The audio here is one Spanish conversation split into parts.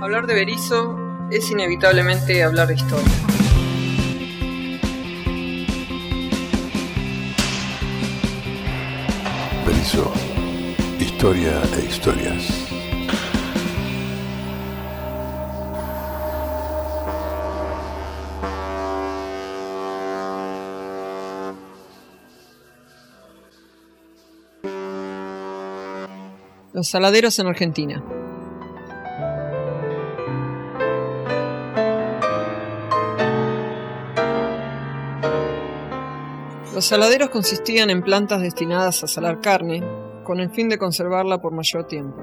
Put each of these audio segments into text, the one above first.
Hablar de Berizo es inevitablemente hablar de historia. Berizo, historia e historias. Los saladeros en Argentina. Los saladeros consistían en plantas destinadas a salar carne, con el fin de conservarla por mayor tiempo.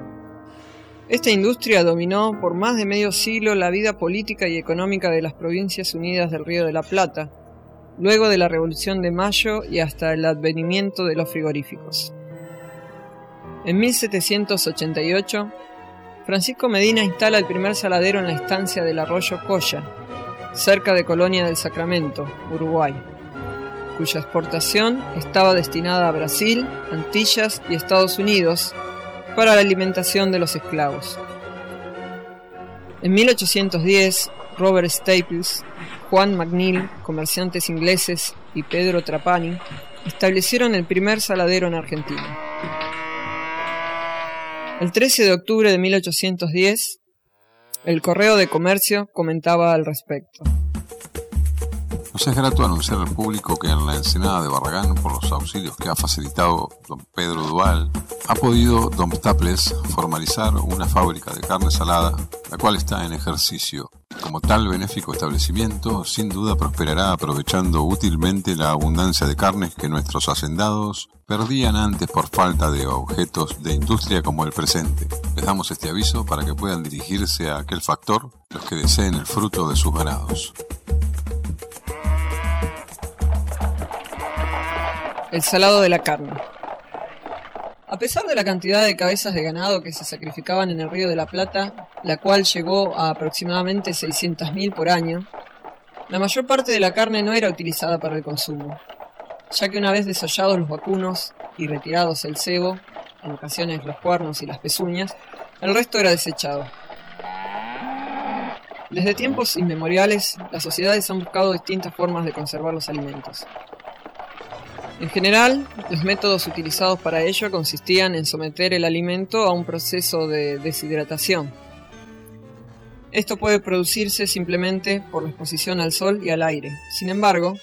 Esta industria dominó por más de medio siglo la vida política y económica de las provincias unidas del Río de la Plata, luego de la Revolución de Mayo y hasta el advenimiento de los frigoríficos. En 1788, Francisco Medina instala el primer saladero en la estancia del arroyo Coya, cerca de Colonia del Sacramento, Uruguay, cuya exportación estaba destinada a Brasil, Antillas y Estados Unidos para la alimentación de los esclavos. En 1810, Robert Staples, Juan McNeil, comerciantes ingleses, y Pedro Trapani establecieron el primer saladero en Argentina. El 13 de octubre de 1810, el Correo de Comercio comentaba al respecto. Nos es grato anunciar al público que en la ensenada de Barragán, por los auxilios que ha facilitado don Pedro Dual, ha podido don Staples formalizar una fábrica de carne salada, la cual está en ejercicio. Como tal benéfico establecimiento, sin duda prosperará aprovechando útilmente la abundancia de carnes que nuestros hacendados perdían antes por falta de objetos de industria como el presente. Les damos este aviso para que puedan dirigirse a aquel factor los que deseen el fruto de sus ganados. El salado de la carne. A pesar de la cantidad de cabezas de ganado que se sacrificaban en el Río de la Plata, la cual llegó a aproximadamente 600.000 por año, la mayor parte de la carne no era utilizada para el consumo, ya que una vez desollados los vacunos y retirados el cebo, en ocasiones los cuernos y las pezuñas, el resto era desechado. Desde tiempos inmemoriales, las sociedades han buscado distintas formas de conservar los alimentos. En general, los métodos utilizados para ello consistían en someter el alimento a un proceso de deshidratación. Esto puede producirse simplemente por la exposición al sol y al aire. Sin embargo,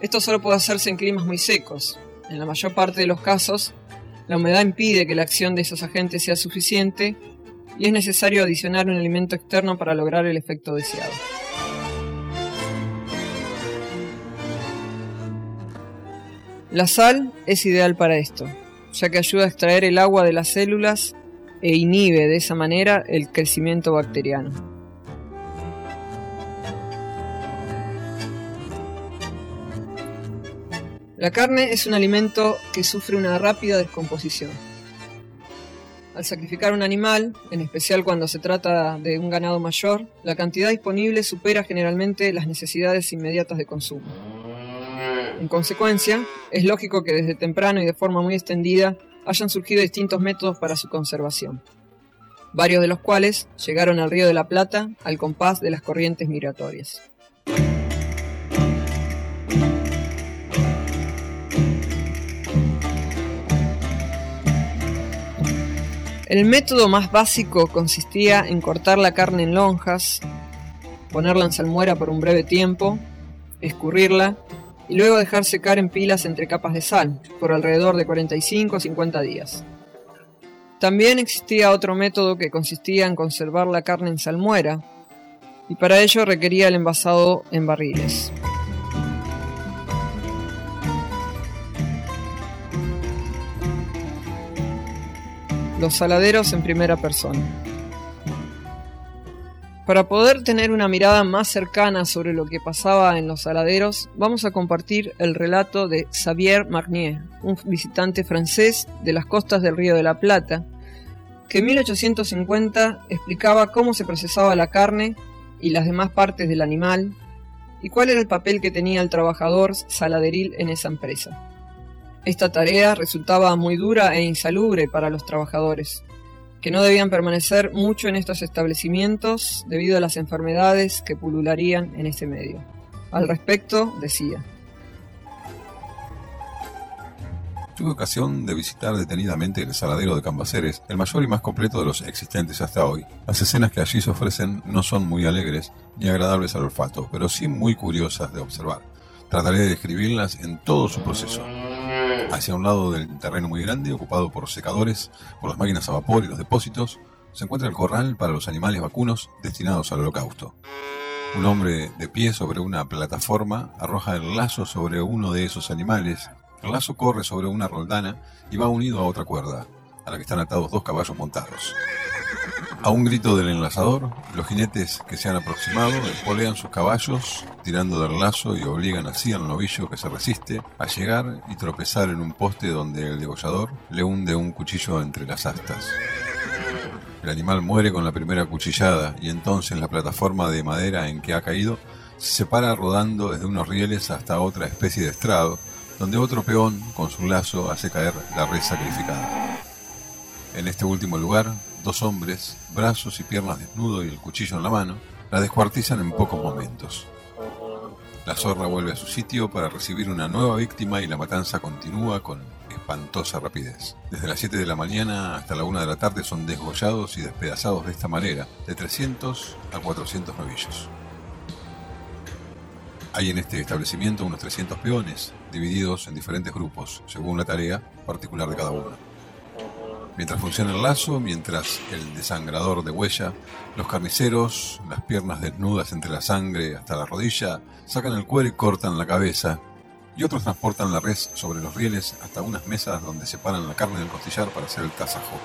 esto solo puede hacerse en climas muy secos. En la mayor parte de los casos, la humedad impide que la acción de esos agentes sea suficiente y es necesario adicionar un alimento externo para lograr el efecto deseado. La sal es ideal para esto, ya que ayuda a extraer el agua de las células e inhibe de esa manera el crecimiento bacteriano. La carne es un alimento que sufre una rápida descomposición. Al sacrificar un animal, en especial cuando se trata de un ganado mayor, la cantidad disponible supera generalmente las necesidades inmediatas de consumo. En consecuencia, es lógico que desde temprano y de forma muy extendida hayan surgido distintos métodos para su conservación, varios de los cuales llegaron al Río de la Plata al compás de las corrientes migratorias. El método más básico consistía en cortar la carne en lonjas, ponerla en salmuera por un breve tiempo, escurrirla y luego dejar secar en pilas entre capas de sal, por alrededor de 45 o 50 días. También existía otro método que consistía en conservar la carne en salmuera, y para ello requería el envasado en barriles. Los saladeros en primera persona. Para poder tener una mirada más cercana sobre lo que pasaba en los saladeros, vamos a compartir el relato de Xavier Marnier, un visitante francés de las costas del Río de la Plata, que en 1850 explicaba cómo se procesaba la carne y las demás partes del animal y cuál era el papel que tenía el trabajador saladeril en esa empresa. Esta tarea resultaba muy dura e insalubre para los trabajadores, que no debían permanecer mucho en estos establecimientos debido a las enfermedades que pulularían en ese medio. Al respecto, decía, Tuve ocasión de visitar detenidamente el saladero de Cambaceres, el mayor y más completo de los existentes hasta hoy. Las escenas que allí se ofrecen no son muy alegres ni agradables al olfato, pero sí muy curiosas de observar. Trataré de describirlas en todo su proceso. Hacia un lado del terreno muy grande, ocupado por secadores, por las máquinas a vapor y los depósitos, se encuentra el corral para los animales vacunos destinados al holocausto. Un hombre de pie sobre una plataforma arroja el lazo sobre uno de esos animales el lazo corre sobre una roldana y va unido a otra cuerda, a la que están atados dos caballos montados. A un grito del enlazador, los jinetes que se han aproximado empolean sus caballos, tirando del lazo y obligan así al novillo que se resiste a llegar y tropezar en un poste donde el degollador le hunde un cuchillo entre las astas. El animal muere con la primera cuchillada y entonces la plataforma de madera en que ha caído se separa rodando desde unos rieles hasta otra especie de estrado donde otro peón con su lazo hace caer la red sacrificada. En este último lugar, dos hombres, brazos y piernas desnudos y el cuchillo en la mano, la descuartizan en pocos momentos. La zorra vuelve a su sitio para recibir una nueva víctima y la matanza continúa con espantosa rapidez. Desde las 7 de la mañana hasta la 1 de la tarde son desgollados y despedazados de esta manera, de 300 a 400 novillos. Hay en este establecimiento unos 300 peones, divididos en diferentes grupos, según la tarea particular de cada uno. Mientras funciona el lazo, mientras el desangrador de huella, los carniceros, las piernas desnudas entre la sangre hasta la rodilla, sacan el cuero y cortan la cabeza, y otros transportan la res sobre los rieles hasta unas mesas donde separan la carne del costillar para hacer el tasajo.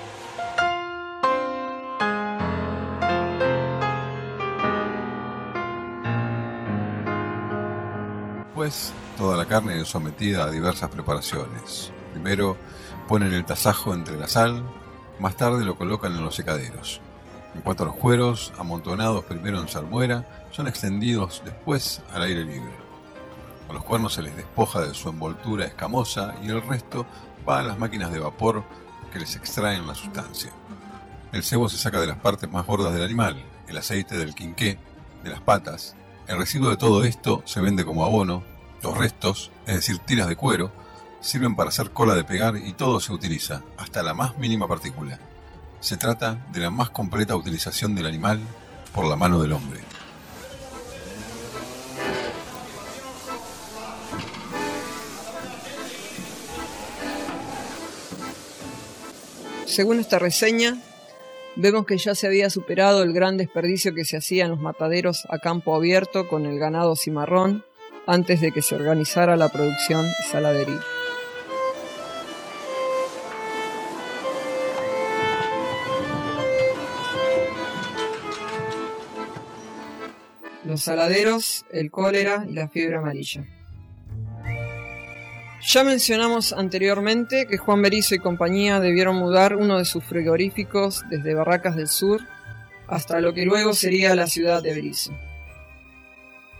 Pues toda la carne es sometida a diversas preparaciones. Primero ponen el tasajo entre la sal, más tarde lo colocan en los secaderos. En cuanto a los cueros, amontonados primero en salmuera, son extendidos después al aire libre. A los cuernos se les despoja de su envoltura escamosa y el resto va a las máquinas de vapor que les extraen la sustancia. El cebo se saca de las partes más gordas del animal, el aceite del quinqué, de las patas, el residuo de todo esto se vende como abono. Los restos, es decir, tiras de cuero, sirven para hacer cola de pegar y todo se utiliza, hasta la más mínima partícula. Se trata de la más completa utilización del animal por la mano del hombre. Según esta reseña, Vemos que ya se había superado el gran desperdicio que se hacía en los mataderos a campo abierto con el ganado cimarrón antes de que se organizara la producción saladería. Los saladeros, el cólera y la fiebre amarilla. Ya mencionamos anteriormente que Juan Berizo y compañía debieron mudar uno de sus frigoríficos desde Barracas del Sur hasta lo que luego sería la ciudad de Berizo.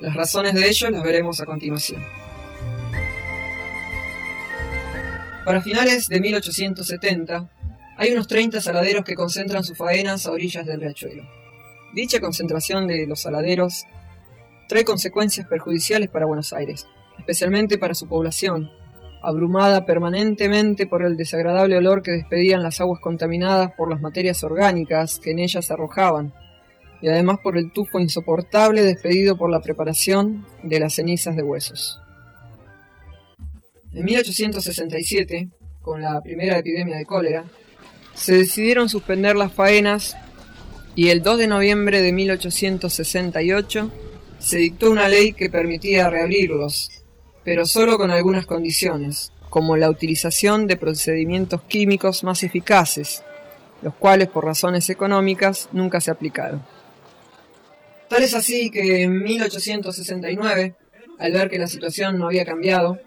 Las razones de ello las veremos a continuación. Para finales de 1870, hay unos 30 saladeros que concentran sus faenas a orillas del riachuelo. Dicha concentración de los saladeros trae consecuencias perjudiciales para Buenos Aires, especialmente para su población, abrumada permanentemente por el desagradable olor que despedían las aguas contaminadas por las materias orgánicas que en ellas arrojaban, y además por el tufo insoportable despedido por la preparación de las cenizas de huesos. En 1867, con la primera epidemia de cólera, se decidieron suspender las faenas y el 2 de noviembre de 1868 se dictó una ley que permitía reabrirlos, pero solo con algunas condiciones, como la utilización de procedimientos químicos más eficaces, los cuales por razones económicas nunca se aplicaron. Tal es así que en 1869, al ver que la situación no había cambiado,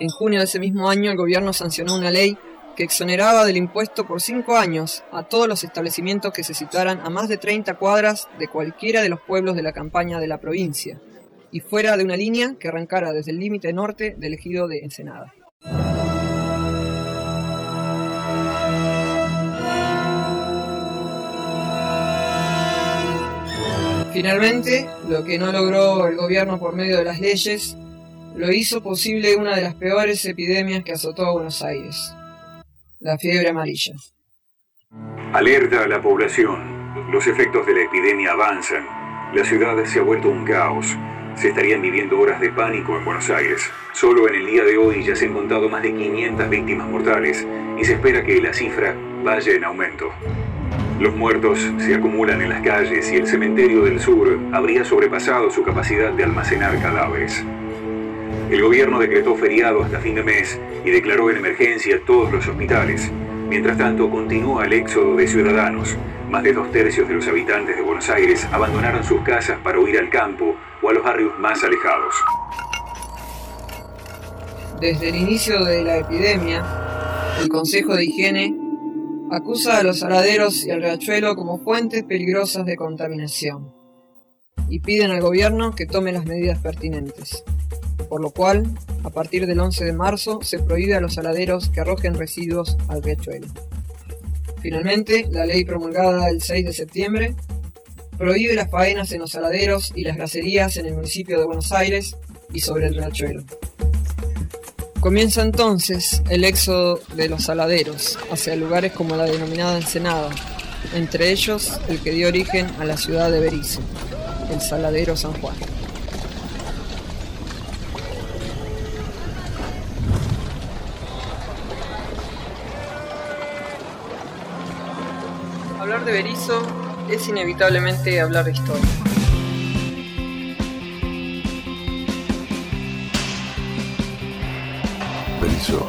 en junio de ese mismo año el gobierno sancionó una ley que exoneraba del impuesto por cinco años a todos los establecimientos que se situaran a más de 30 cuadras de cualquiera de los pueblos de la campaña de la provincia y fuera de una línea que arrancara desde el límite norte del ejido de Ensenada. Finalmente, lo que no logró el gobierno por medio de las leyes, lo hizo posible una de las peores epidemias que azotó a Buenos Aires, la fiebre amarilla. Alerta a la población. Los efectos de la epidemia avanzan. La ciudad se ha vuelto un caos. Se estarían viviendo horas de pánico en Buenos Aires. Solo en el día de hoy ya se han contado más de 500 víctimas mortales y se espera que la cifra vaya en aumento. Los muertos se acumulan en las calles y el cementerio del sur habría sobrepasado su capacidad de almacenar cadáveres. El gobierno decretó feriado hasta fin de mes y declaró en emergencia todos los hospitales. Mientras tanto, continúa el éxodo de ciudadanos. Más de dos tercios de los habitantes de Buenos Aires abandonaron sus casas para huir al campo o a los barrios más alejados. Desde el inicio de la epidemia, el Consejo de Higiene acusa a los saladeros y al riachuelo como fuentes peligrosas de contaminación y piden al gobierno que tome las medidas pertinentes, por lo cual, a partir del 11 de marzo, se prohíbe a los saladeros que arrojen residuos al riachuelo. Finalmente, la ley promulgada el 6 de septiembre prohíbe las faenas en los saladeros y las graserías en el municipio de Buenos Aires y sobre el riachuelo. Comienza entonces el éxodo de los saladeros hacia lugares como la denominada Ensenada, entre ellos el que dio origen a la ciudad de Berizo, el Saladero San Juan. Hablar de Berizo es inevitablemente hablar de historia. Berizo,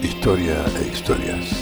historia e historias.